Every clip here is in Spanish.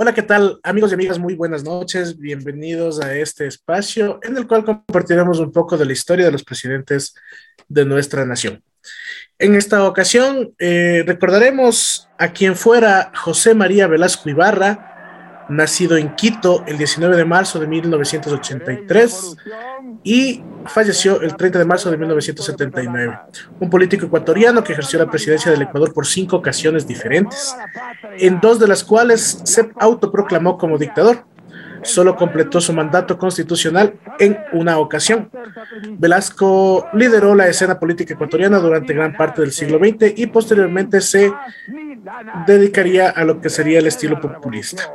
Hola, ¿qué tal amigos y amigas? Muy buenas noches. Bienvenidos a este espacio en el cual compartiremos un poco de la historia de los presidentes de nuestra nación. En esta ocasión eh, recordaremos a quien fuera José María Velasco Ibarra, nacido en Quito el 19 de marzo de 1983 y falleció el 30 de marzo de 1979. Un político ecuatoriano que ejerció la presidencia del Ecuador por cinco ocasiones diferentes, en dos de las cuales se autoproclamó como dictador. Solo completó su mandato constitucional en una ocasión. Velasco lideró la escena política ecuatoriana durante gran parte del siglo XX y posteriormente se dedicaría a lo que sería el estilo populista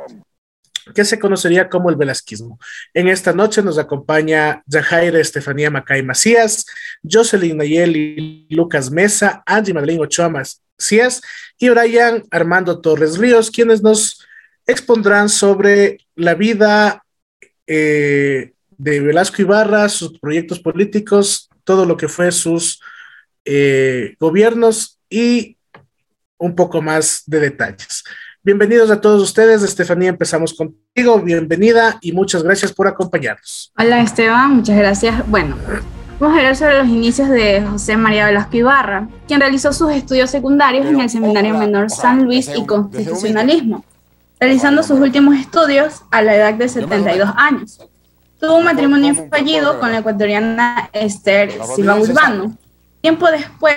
que se conocería como el velasquismo. En esta noche nos acompaña Jajaira Estefanía Macay Macías, Jocelyn Nayeli Lucas Mesa, Angie Madeleine Ochoa Macías y Brian Armando Torres Ríos, quienes nos expondrán sobre la vida eh, de Velasco Ibarra, sus proyectos políticos, todo lo que fue sus eh, gobiernos y un poco más de detalles. Bienvenidos a todos ustedes. Estefanía, empezamos contigo. Bienvenida y muchas gracias por acompañarnos. Hola Esteban, muchas gracias. Bueno, vamos a hablar sobre los inicios de José María Velasco Ibarra, quien realizó sus estudios secundarios en el Seminario Menor San Luis y Constitucionalismo, realizando sus últimos estudios a la edad de 72 años. Tuvo un matrimonio fallido con la ecuatoriana Esther Silva Urbano, Tiempo después,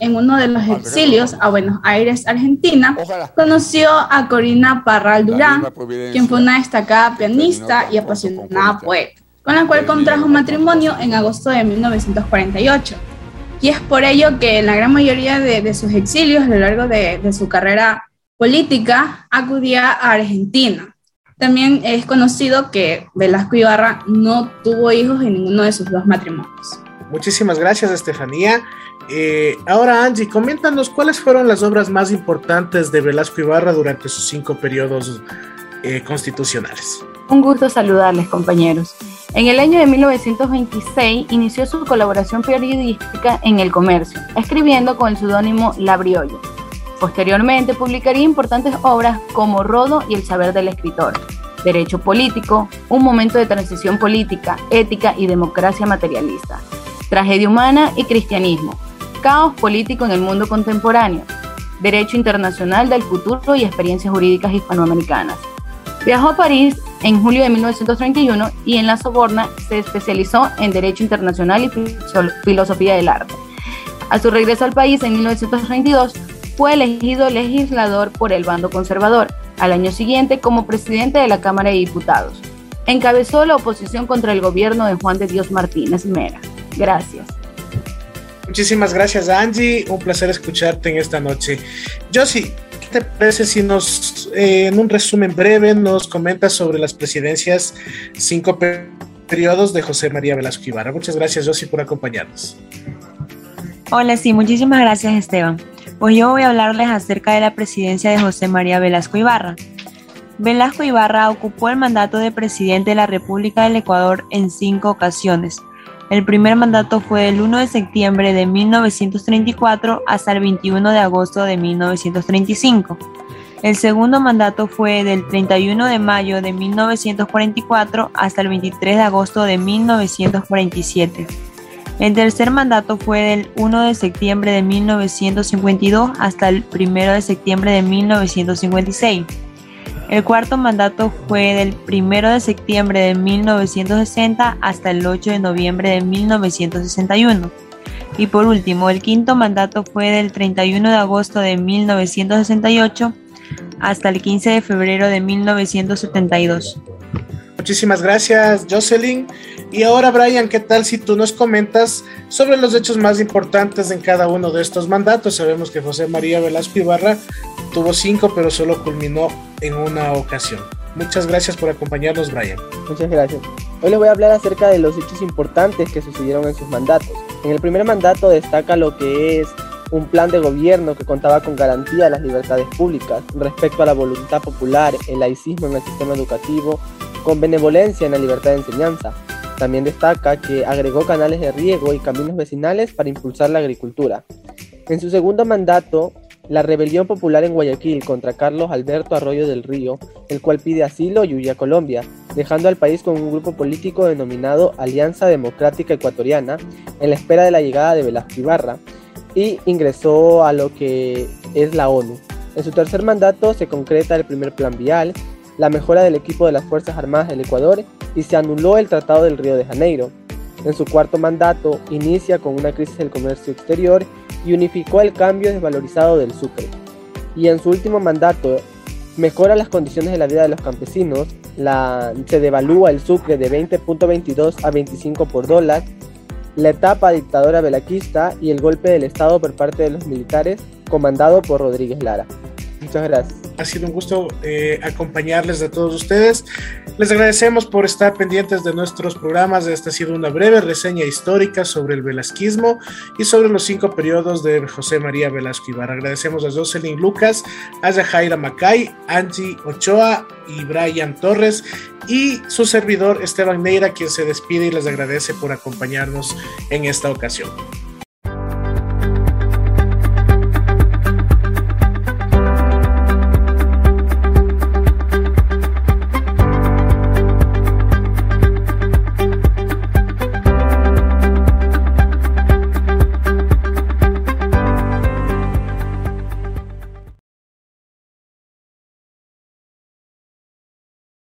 en uno de los exilios a Buenos Aires, Argentina, conoció a Corina Parral Durán, quien fue una destacada pianista y apasionada poeta, con la cual contrajo matrimonio en agosto de 1948. Y es por ello que en la gran mayoría de, sus exilios a lo largo de, de su carrera política acudía a Argentina. También es conocido que Velasco Ibarra no tuvo hijos en ninguno de sus dos matrimonios. Muchísimas gracias, Estefanía. Eh, ahora, Angie, coméntanos cuáles fueron las obras más importantes de Velasco Ibarra durante sus cinco periodos eh, constitucionales. Un gusto saludarles, compañeros. En el año de 1926 inició su colaboración periodística en El Comercio, escribiendo con el seudónimo La Briolla. Posteriormente publicaría importantes obras como Rodo y El saber del escritor, Derecho político, Un momento de transición política, ética y democracia materialista, tragedia humana y cristianismo, caos político en el mundo contemporáneo, derecho internacional del futuro y experiencias jurídicas hispanoamericanas. Viajó a París en julio de 1931 y en la Soborna se especializó en Derecho Internacional y Filosofía del Arte. A su regreso al país en 1932, fue elegido legislador por el bando conservador, al año siguiente como presidente de la Cámara de Diputados. Encabezó la oposición contra el gobierno de Juan de Dios Martínez Mera. Gracias. Muchísimas gracias, Angie. Un placer escucharte en esta noche. Josie, ¿qué te parece si nos, eh, en un resumen breve, nos comentas sobre las presidencias, cinco periodos de José María Velasco Ibarra? Muchas gracias, Josie, por acompañarnos. Hola, sí, muchísimas gracias, Esteban. Pues yo voy a hablarles acerca de la presidencia de José María Velasco Ibarra. Velasco Ibarra ocupó el mandato de presidente de la República del Ecuador en cinco ocasiones el primer mandato fue del 1 de septiembre de 1934 hasta el 21 de agosto de 1935. El segundo mandato fue del 31 de mayo de 1944 hasta el 23 de agosto de 1947. El tercer mandato fue del 1 de septiembre de 1952 hasta el 1 de septiembre de 1956. El cuarto mandato fue del 1 de septiembre de 1960 hasta el 8 de noviembre de 1961. Y por último, el quinto mandato fue del 31 de agosto de 1968 hasta el 15 de febrero de 1972. Muchísimas gracias, Jocelyn. Y ahora, Brian, ¿qué tal si tú nos comentas sobre los hechos más importantes en cada uno de estos mandatos? Sabemos que José María Velasco Ibarra tuvo cinco, pero solo culminó en una ocasión. Muchas gracias por acompañarnos, Brian. Muchas gracias. Hoy les voy a hablar acerca de los hechos importantes que sucedieron en sus mandatos. En el primer mandato destaca lo que es un plan de gobierno que contaba con garantía de las libertades públicas respecto a la voluntad popular, el laicismo en el sistema educativo, con benevolencia en la libertad de enseñanza. También destaca que agregó canales de riego y caminos vecinales para impulsar la agricultura. En su segundo mandato la rebelión popular en Guayaquil contra Carlos Alberto Arroyo del Río, el cual pide asilo y huye a Colombia, dejando al país con un grupo político denominado Alianza Democrática Ecuatoriana, en la espera de la llegada de Velasco Ibarra, y ingresó a lo que es la ONU. En su tercer mandato se concreta el primer plan vial, la mejora del equipo de las Fuerzas Armadas del Ecuador y se anuló el Tratado del Río de Janeiro. En su cuarto mandato inicia con una crisis del comercio exterior y unificó el cambio desvalorizado del sucre. Y en su último mandato mejora las condiciones de la vida de los campesinos, se devalúa el sucre de 20.22 a 25 por dólar, la etapa dictadora belaquista y el golpe del Estado por parte de los militares comandado por Rodríguez Lara. Muchas gracias. Ha sido un gusto eh, acompañarles de todos ustedes. Les agradecemos por estar pendientes de nuestros programas. Esta ha sido una breve reseña histórica sobre el velasquismo y sobre los cinco periodos de José María Velasco Ibarra. Agradecemos a Jocelyn Lucas, a Jaira Macay, Angie Ochoa y Brian Torres y su servidor Esteban Neira, quien se despide y les agradece por acompañarnos en esta ocasión.